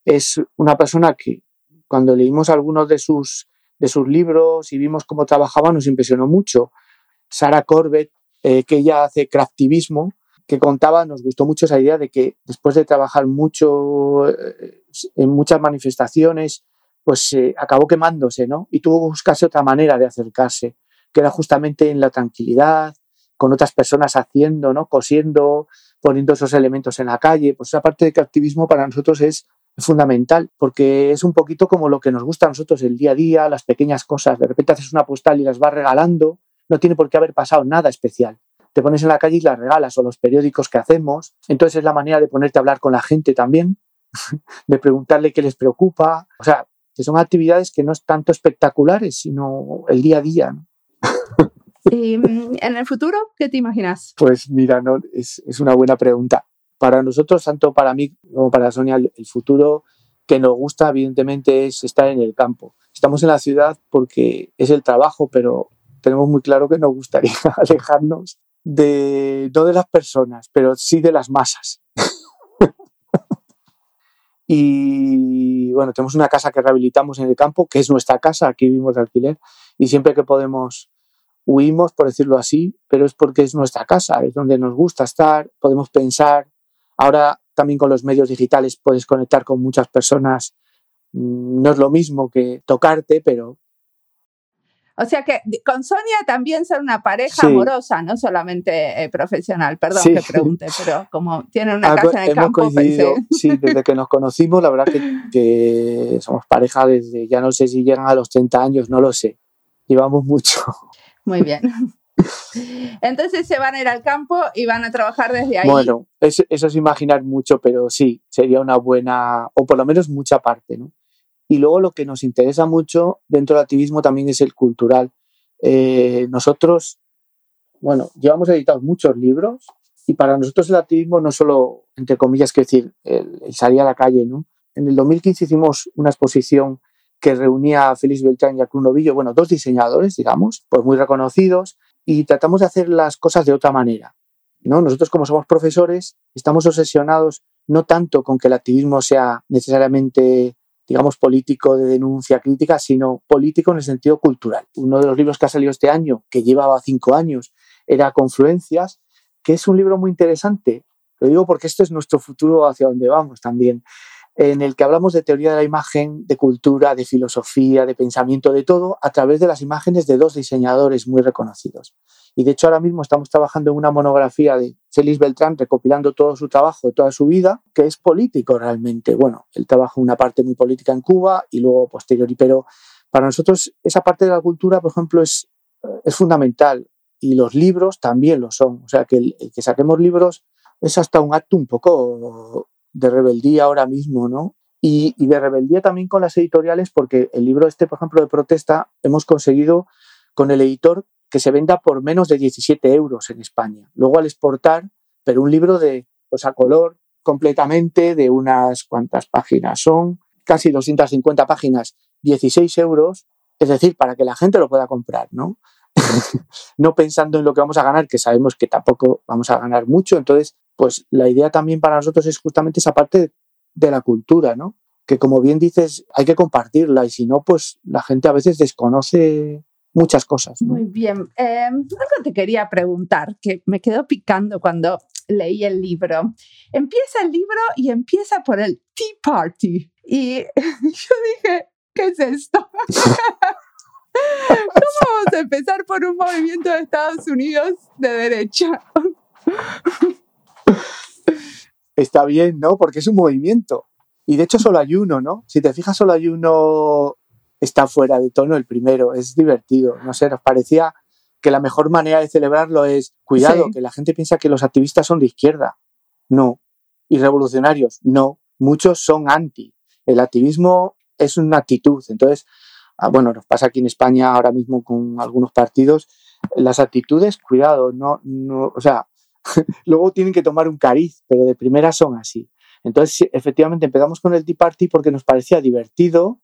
es una persona que cuando leímos algunos de sus, de sus libros y vimos cómo trabajaba, nos impresionó mucho. Sara Corbett, eh, que ella hace craftivismo, que contaba, nos gustó mucho esa idea de que después de trabajar mucho eh, en muchas manifestaciones, pues acabó quemándose, ¿no? Y tuvo que buscarse otra manera de acercarse que era justamente en la tranquilidad, con otras personas haciendo, ¿no? cosiendo, poniendo esos elementos en la calle. Pues esa parte de activismo para nosotros es fundamental, porque es un poquito como lo que nos gusta a nosotros el día a día, las pequeñas cosas. De repente haces una postal y las vas regalando, no tiene por qué haber pasado nada especial. Te pones en la calle y las regalas, o los periódicos que hacemos. Entonces es la manera de ponerte a hablar con la gente también, de preguntarle qué les preocupa. O sea, que son actividades que no es tanto espectaculares, sino el día a día. ¿Y mm, en el futuro qué te imaginas? Pues mira, no, es, es una buena pregunta. Para nosotros, tanto para mí como para Sonia, el futuro que nos gusta, evidentemente, es estar en el campo. Estamos en la ciudad porque es el trabajo, pero tenemos muy claro que nos gustaría alejarnos de, no de las personas, pero sí de las masas. y bueno, tenemos una casa que rehabilitamos en el campo, que es nuestra casa, aquí vivimos de alquiler, y siempre que podemos huimos, por decirlo así, pero es porque es nuestra casa, es donde nos gusta estar, podemos pensar. Ahora también con los medios digitales puedes conectar con muchas personas. Mm, no es lo mismo que tocarte, pero... O sea que con Sonia también ser una pareja amorosa, no solamente eh, profesional. Perdón que pregunte, pero como tienen una casa en el campo. sí, desde que nos conocimos, la verdad que, que somos pareja desde, ya no sé si llegan a los 30 años, no lo sé. Llevamos mucho. Muy bien. Entonces se van a ir al campo y van a trabajar desde ahí. Bueno, eso, es imaginar mucho, pero sí, sería una buena, o por lo menos mucha parte, ¿no? Y luego lo que nos interesa mucho dentro del activismo también es el cultural. Eh, nosotros, bueno, llevamos editados muchos libros y para nosotros el activismo no solo, entre comillas, que decir, el, el salir a la calle, ¿no? En el 2015 hicimos una exposición que reunía a Félix Beltrán y a Cruz Novillo, bueno, dos diseñadores, digamos, pues muy reconocidos, y tratamos de hacer las cosas de otra manera. ¿no? Nosotros, como somos profesores, estamos obsesionados no tanto con que el activismo sea necesariamente, digamos, político de denuncia crítica, sino político en el sentido cultural. Uno de los libros que ha salido este año, que llevaba cinco años, era Confluencias, que es un libro muy interesante. Lo digo porque esto es nuestro futuro hacia donde vamos también en el que hablamos de teoría de la imagen, de cultura, de filosofía, de pensamiento, de todo, a través de las imágenes de dos diseñadores muy reconocidos. Y de hecho ahora mismo estamos trabajando en una monografía de Félix Beltrán, recopilando todo su trabajo, toda su vida, que es político realmente. Bueno, él trabaja una parte muy política en Cuba y luego posterior, pero para nosotros esa parte de la cultura, por ejemplo, es, es fundamental y los libros también lo son. O sea, que el que saquemos libros es hasta un acto un poco de rebeldía ahora mismo, ¿no? Y, de rebeldía también con las editoriales, porque el libro este, por ejemplo, de protesta, hemos conseguido con el editor que se venda por menos de 17 euros en España. Luego al exportar, pero un libro de, pues a color completamente, de unas cuantas páginas son, casi 250 páginas, 16 euros, es decir, para que la gente lo pueda comprar, ¿no? no pensando en lo que vamos a ganar, que sabemos que tampoco vamos a ganar mucho, entonces pues la idea también para nosotros es justamente esa parte de la cultura, ¿no? Que como bien dices, hay que compartirla y si no, pues la gente a veces desconoce muchas cosas. Muy bien. Eh, te quería preguntar, que me quedó picando cuando leí el libro. Empieza el libro y empieza por el Tea Party. Y yo dije, ¿qué es esto? ¿Cómo vamos a empezar por un movimiento de Estados Unidos de derecha? Está bien, ¿no? Porque es un movimiento. Y de hecho solo hay uno, ¿no? Si te fijas, solo hay uno está fuera de tono el primero, es divertido, no sé, nos parecía que la mejor manera de celebrarlo es, cuidado, que la gente piensa que los activistas son de izquierda. No. Y revolucionarios, no. Muchos son anti. El activismo es una actitud. Entonces, ah, bueno, nos pasa aquí en España ahora mismo con algunos partidos. Las actitudes, cuidado, no, no, o sea, luego tienen que tomar un cariz, pero de primera son así. Entonces, efectivamente, empezamos con el Tea Party porque nos parecía divertido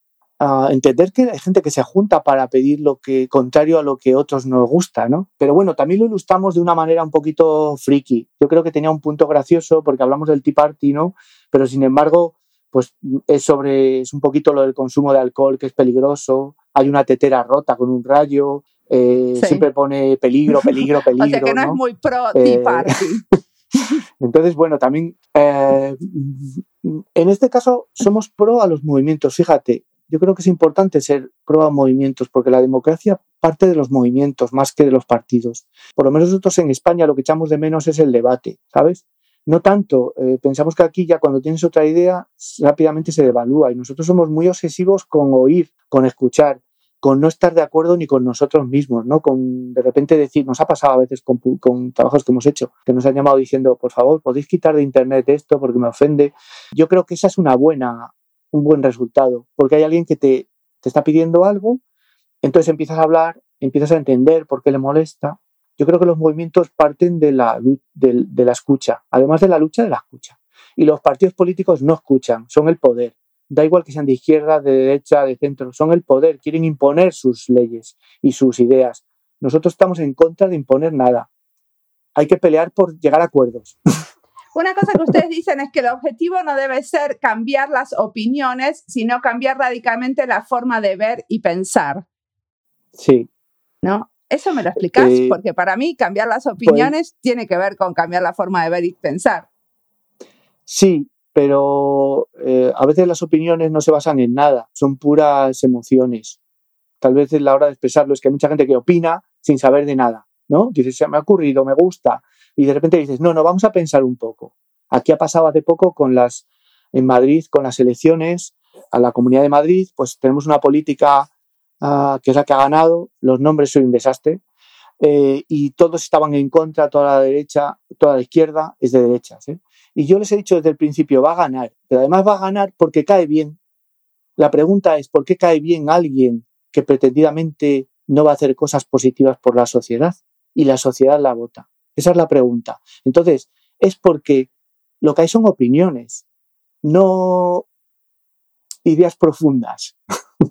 entender que hay gente que se junta para pedir lo que contrario a lo que otros nos gusta, ¿no? Pero bueno, también lo ilustramos de una manera un poquito friki. Yo creo que tenía un punto gracioso porque hablamos del Tea Party, ¿no? Pero sin embargo, pues es sobre es un poquito lo del consumo de alcohol que es peligroso. Hay una tetera rota con un rayo. Eh, siempre pone peligro, peligro, peligro. o sea que no, es muy pro Tea eh, Party. Entonces, bueno, también eh, en este caso somos pro a los movimientos. Fíjate, yo creo que es importante ser pro a movimientos, porque la democracia parte de los movimientos más que de los partidos. Por lo menos nosotros en España lo que echamos de menos es el debate, ¿sabes? No tanto, eh, pensamos que aquí ya cuando tienes otra idea rápidamente se devalúa y nosotros somos muy obsesivos con oír, con escuchar, con no estar de acuerdo ni con nosotros mismos, ¿no? Con de repente decir, nos ha pasado a veces con, con, trabajos que hemos hecho, que nos han llamado diciendo, por favor, podéis quitar de internet esto porque me ofende. Yo creo que esa es una buena, un buen resultado, porque hay alguien que te, te está pidiendo algo, entonces empiezas a hablar, empiezas a entender por qué le molesta. Yo creo que los movimientos parten de la, de, de la escucha, además de la lucha de la escucha. Y los partidos políticos no escuchan, son el poder. Da igual que sean de izquierda, de derecha, de centro, son el poder, quieren imponer sus leyes y sus ideas. Nosotros estamos en contra de imponer nada. Hay que pelear por llegar a acuerdos. Una cosa que ustedes dicen es que el objetivo no debe ser cambiar las opiniones, sino cambiar radicalmente la forma de ver y pensar. Sí. ¿No? Eso me lo explicas, eh, porque para mí cambiar las pues opiniones tiene que ver con cambiar la forma de ver y pensar. Sí, pero eh, a veces las opiniones no se basan en nada, son puras emociones. Tal vez es la hora de expresarlo es que hay mucha gente que opina sin saber de nada, ¿no? Dice, se me ha ocurrido, me gusta, y de repente dices, no, no, vamos a pensar un poco. Aquí ha pasado hace poco con las, en Madrid, con las elecciones a la Comunidad de Madrid, pues tenemos una política ah, que es la que ha ganado, los nombres son un desastre, eh, y todos estaban en contra, toda la derecha, toda la izquierda es de derechas. ¿eh? Y yo les he dicho desde el principio, va a ganar, pero además va a ganar porque cae bien. La pregunta es, ¿por qué cae bien alguien que pretendidamente no va a hacer cosas positivas por la sociedad? Y la sociedad la vota. Esa es la pregunta. Entonces, es porque lo que hay son opiniones, no ideas profundas.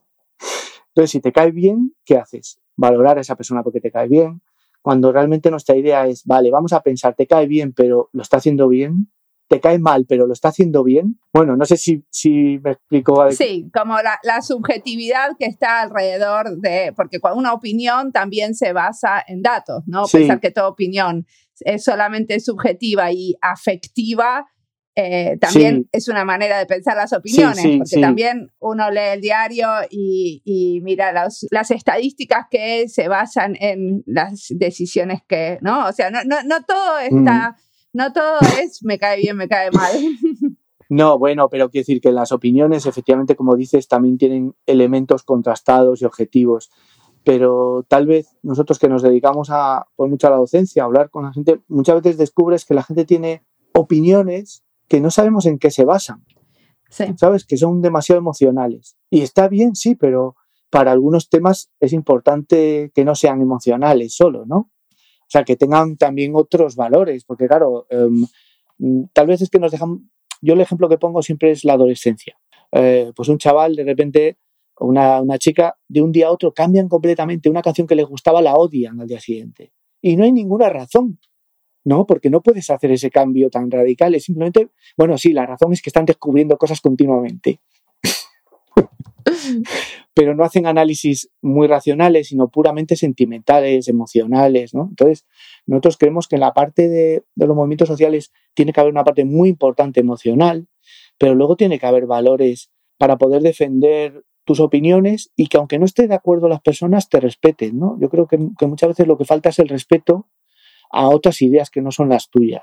Entonces, si te cae bien, ¿qué haces? Valorar a esa persona porque te cae bien. Cuando realmente nuestra idea es, vale, vamos a pensar, te cae bien, pero lo está haciendo bien, te cae mal, pero lo está haciendo bien. Bueno, no sé si, si me explico. Sí, como la, subjetividad que está alrededor de, porque una opinión también se basa en datos, ¿no? Pensar que toda opinión es solamente subjetiva y afectiva. Eh, también es una manera de pensar las opiniones, porque también uno lee el diario y, mira las estadísticas que se basan en las decisiones que, ¿no? O sea, no, no, no todo está no todo es me cae bien, me cae mal. No, bueno, pero quiero decir que las opiniones, efectivamente, como dices, también tienen elementos contrastados y objetivos. Pero tal vez nosotros que nos dedicamos a, por mucho a la docencia, a hablar con la gente, muchas veces descubres que la gente tiene opiniones que no sabemos en qué se basan. ¿Sabes? Que son demasiado emocionales. Y está bien, sí, pero para algunos temas es importante que no sean emocionales solo, ¿no? Sea, que tengan también otros valores, porque claro, em, tal vez es que nos dejan, yo el ejemplo que pongo siempre es la adolescencia. Eh, pues un chaval de repente, una, una chica, de un día a otro cambian completamente, una canción que les gustaba la odian al día siguiente. Y no hay ninguna razón, ¿no? Porque no puedes hacer ese cambio tan radical. Es simplemente, bueno, sí, la razón es que están descubriendo cosas continuamente pero no hacen análisis muy racionales, sino puramente sentimentales, emocionales, ¿no? Entonces, nosotros creemos que en la parte de, los movimientos sociales tiene que haber una parte muy importante emocional, pero luego tiene que haber valores para poder defender tus opiniones y que aunque no esté de acuerdo las personas, te respeten, ¿no? Yo creo que, que muchas veces lo que falta es el respeto a otras ideas que no son las tuyas.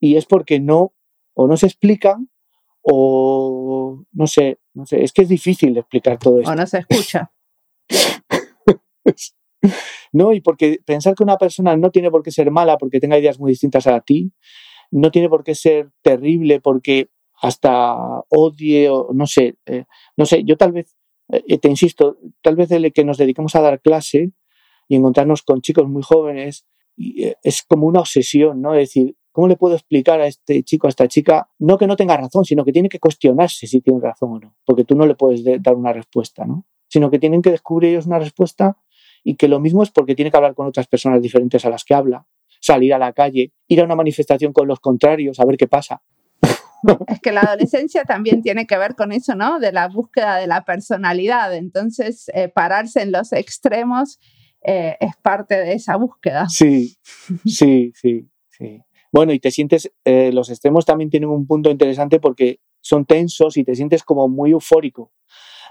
Y es porque no, o no se explican, o no sé, no sé, es que es difícil explicar todo esto. O no se escucha. no, y porque pensar que una persona no tiene por qué ser mala porque tenga ideas muy distintas a ti, no tiene por qué ser terrible porque hasta odie o no sé, eh, no sé, yo tal vez, eh, te insisto, tal vez el que nos dediquemos a dar clase y encontrarnos con chicos muy jóvenes eh, es como una obsesión, ¿no? Es decir, ¿cómo le puedo explicar a este chico, a esta chica, no que no tenga razón, sino que tiene que cuestionarse si tiene razón o no, porque tú no le puedes dar una respuesta, ¿no? Sino que tienen que descubrir ellos una respuesta y que lo mismo es porque tiene que hablar con otras personas diferentes a las que habla, salir a la calle, ir a una manifestación con los contrarios, a ver qué pasa. Es que la adolescencia también tiene que ver con eso, ¿no? De la búsqueda de la personalidad. Entonces, eh, pararse en los extremos eh, es parte de esa búsqueda. Sí, sí, sí, sí. Bueno, y te sientes, eh, los extremos también tienen un punto interesante porque son tensos y te sientes como muy eufórico.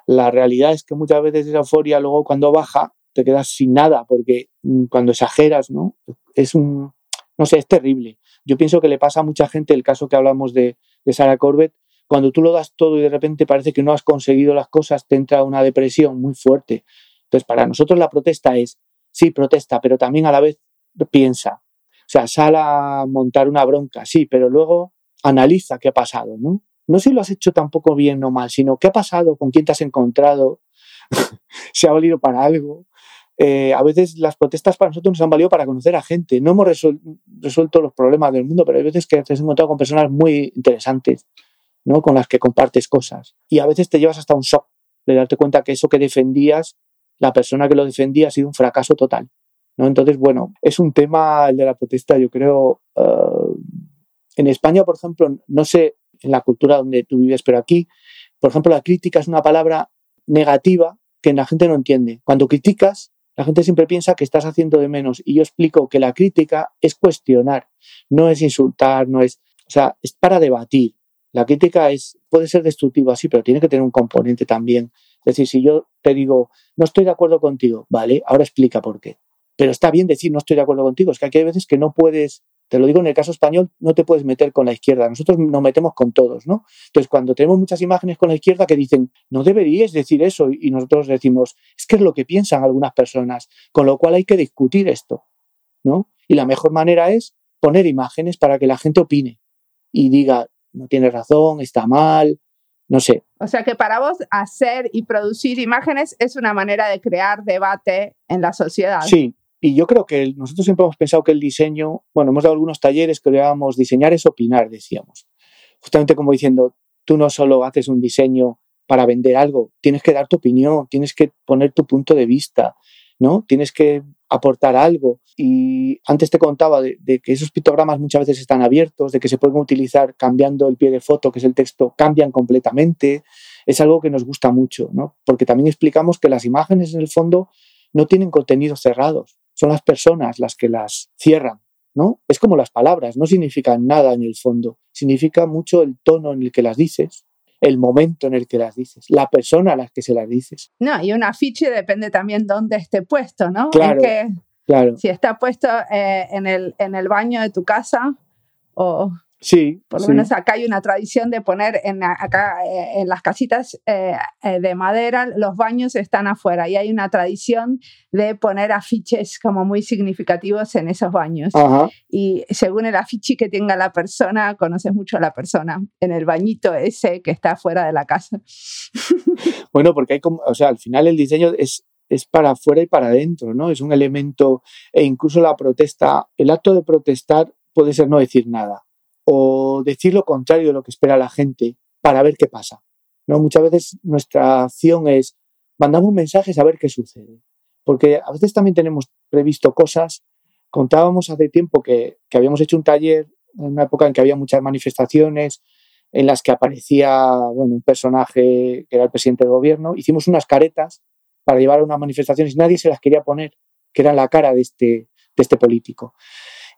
La realidad es que muchas veces esa euforia luego cuando baja te quedas sin nada porque mm, cuando exageras, ¿no? Es un, no sé, es terrible. Yo pienso que le pasa a mucha gente el caso que hablamos de, de Sarah Corbett, cuando tú lo das todo y de repente parece que no has conseguido las cosas, te entra una depresión muy fuerte. Entonces, para nosotros la protesta es, sí, protesta, pero también a la vez piensa. Sea, sal a montar una bronca, sí, pero luego analiza qué ha pasado, ¿no? No si lo has hecho tampoco bien o mal, sino qué ha pasado, con quién te has encontrado, se ha valido para algo. Eh, a veces las protestas para nosotros nos han valido para conocer a gente. No hemos resuelto los problemas del mundo, pero hay veces que te has encontrado con personas muy interesantes, ¿no? Con las que compartes cosas. Y a veces te llevas hasta un shock de darte cuenta que eso que defendías, la persona que lo defendía ha sido un fracaso total. ¿No? Entonces, bueno, es un tema el de la protesta, yo creo. Uh, en España, por ejemplo, no sé en la cultura donde tú vives, pero aquí, por ejemplo, la crítica es una palabra negativa que la gente no entiende. Cuando criticas, la gente siempre piensa que estás haciendo de menos y yo explico que la crítica es cuestionar, no es insultar, no es, o sea, es para debatir. La crítica es puede ser destructiva, sí, pero tiene que tener un componente también. Es decir, si yo te digo, no estoy de acuerdo contigo, vale, ahora explica por qué. Pero está bien decir no estoy de acuerdo contigo, es que aquí hay veces que no puedes te lo digo en el caso español, no te puedes meter con la izquierda. Nosotros nos metemos con todos, ¿no? Entonces, cuando tenemos muchas imágenes con la izquierda que dicen, no deberíais decir eso, y nosotros decimos, es que es lo que piensan algunas personas, con lo cual hay que discutir esto, ¿no? Y la mejor manera es poner imágenes para que la gente opine y diga, no tiene razón, está mal, no sé. O sea que para vos hacer y producir imágenes es una manera de crear debate en la sociedad. Sí, y yo creo que nosotros siempre hemos pensado que el diseño, bueno, hemos dado algunos talleres que llamamos diseñar es opinar, decíamos. Justamente como diciendo, tú no solo haces un diseño para vender algo, tienes que dar tu opinión, tienes que poner tu punto de vista, ¿no? Tienes que aportar algo. Y antes te contaba de, de, que esos pictogramas muchas veces están abiertos, de que se pueden utilizar cambiando el pie de foto, que es el texto, cambian completamente. Es algo que nos gusta mucho, ¿no? Porque también explicamos que las imágenes en el fondo no tienen contenidos cerrados son las personas las que las cierran, ¿no? Es como las palabras, no significan nada en el fondo, significa mucho el tono en el que las dices, el momento en el que las dices, la persona a la que se las dices. No, y un afiche depende también dónde esté puesto, ¿no? Claro, claro. Si está puesto eh, en, el, en el baño de tu casa o Sí. Por lo menos acá hay una tradición de poner en, acá, eh, en las casitas eh, eh, de madera, los baños están afuera y hay una tradición de poner afiches como muy significativos en esos baños. Y según el afiche que tenga la persona, conoces mucho a la persona en el bañito ese que está afuera de la casa. bueno, porque hay como, o sea, al final el diseño es, es para afuera y para adentro, ¿no? Es un elemento, e incluso la protesta, el acto de protestar puede ser no decir nada o decir lo contrario de lo que espera la gente para ver qué pasa. ¿no? Muchas veces nuestra acción es mandamos mensajes a ver qué sucede. Porque a veces también tenemos previsto cosas. Contábamos hace tiempo que, que habíamos hecho un taller en una época en que había muchas manifestaciones en las que aparecía bueno, un personaje que era el presidente del gobierno. Hicimos unas caretas para llevar a una manifestación y nadie se las quería poner, que era la cara de este, de este político.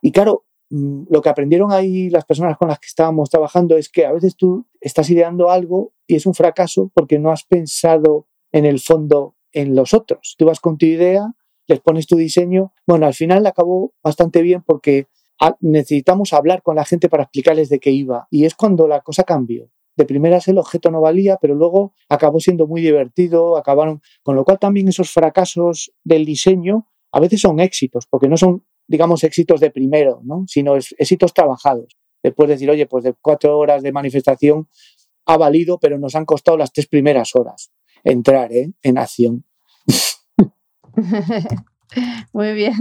Y claro, lo que aprendieron ahí las personas con las que estábamos trabajando es que a veces tú estás ideando algo y es un fracaso porque no has pensado en el fondo en los otros. Tú vas con tu idea, les pones tu diseño. Bueno, al final acabó bastante bien porque necesitamos hablar con la gente para explicarles de qué iba. Y es cuando la cosa cambió. de primeras el objeto no valía, pero luego acabó siendo muy divertido, acabaron, con lo cual también esos fracasos del diseño a veces son éxitos, porque no son, digamos, éxitos de primero, ¿no? sino éxitos trabajados. Después decir, oye, pues de cuatro horas de manifestación ha valido, pero nos han costado las tres primeras horas entrar ¿eh? en acción. Muy bien.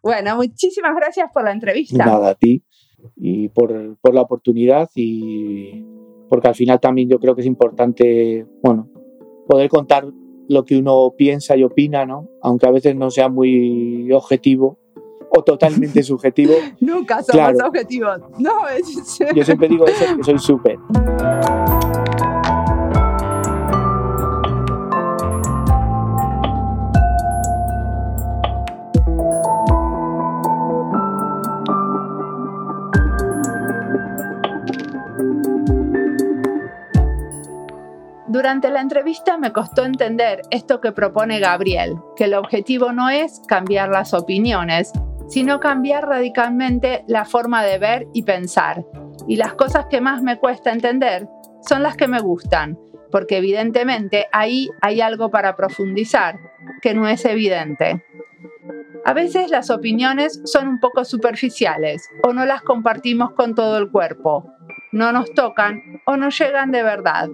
Bueno, muchísimas gracias por la entrevista. Nada, a ti y por, por, la oportunidad y porque al final también yo creo que es importante, bueno, poder contar lo que uno piensa y opina, ¿no? Aunque a veces no sea muy objetivo o totalmente subjetivo. Nunca somos objetivos. No, es... Yo siempre digo eso, que soy súper. Durante la entrevista me costó entender esto que propone Gabriel, que el objetivo no es cambiar las opiniones, sino cambiar radicalmente la forma de ver y pensar. Y las cosas que más me cuesta entender son las que me gustan, porque evidentemente ahí hay algo para profundizar que no es evidente. A veces las opiniones son un poco superficiales o no las compartimos con todo el cuerpo, no nos tocan o no llegan de verdad.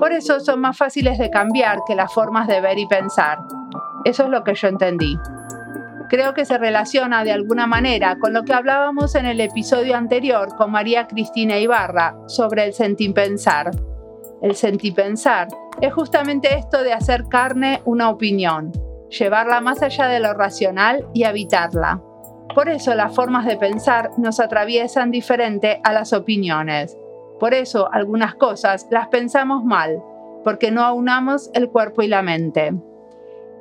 Por eso son más fáciles de cambiar que las formas de ver y pensar. Eso es lo que yo entendí. Creo que se relaciona de alguna manera con lo que hablábamos en el episodio anterior con María Cristina Ibarra sobre el sentipensar. El sentipensar es justamente esto de hacer carne una opinión, llevarla más allá de lo racional y habitarla. Por eso las formas de pensar nos atraviesan diferente a las opiniones. Por eso algunas cosas las pensamos mal, porque no aunamos el cuerpo y la mente.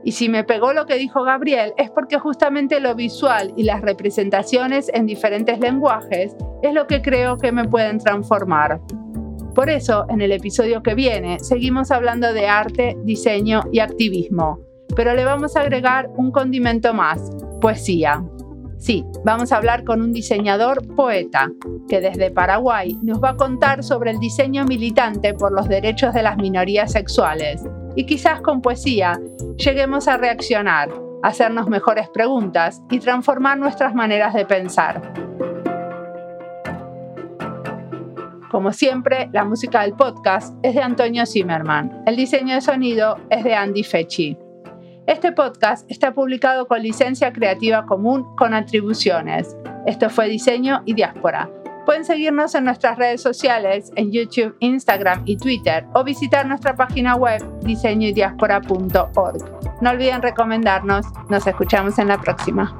Y si me pegó lo que dijo Gabriel, es porque justamente lo visual y las representaciones en diferentes lenguajes es lo que creo que me pueden transformar. Por eso, en el episodio que viene, seguimos hablando de arte, diseño y activismo, pero le vamos a agregar un condimento más, poesía. Sí, vamos a hablar con un diseñador poeta que desde Paraguay nos va a contar sobre el diseño militante por los derechos de las minorías sexuales. Y quizás con poesía lleguemos a reaccionar, hacernos mejores preguntas y transformar nuestras maneras de pensar. Como siempre, la música del podcast es de Antonio Zimmerman. El diseño de sonido es de Andy Fechi. Este podcast está publicado con licencia creativa común con atribuciones. Esto fue Diseño y Diáspora. Pueden seguirnos en nuestras redes sociales, en YouTube, Instagram y Twitter, o visitar nuestra página web diseñoydiaspora.org. No olviden recomendarnos. Nos escuchamos en la próxima.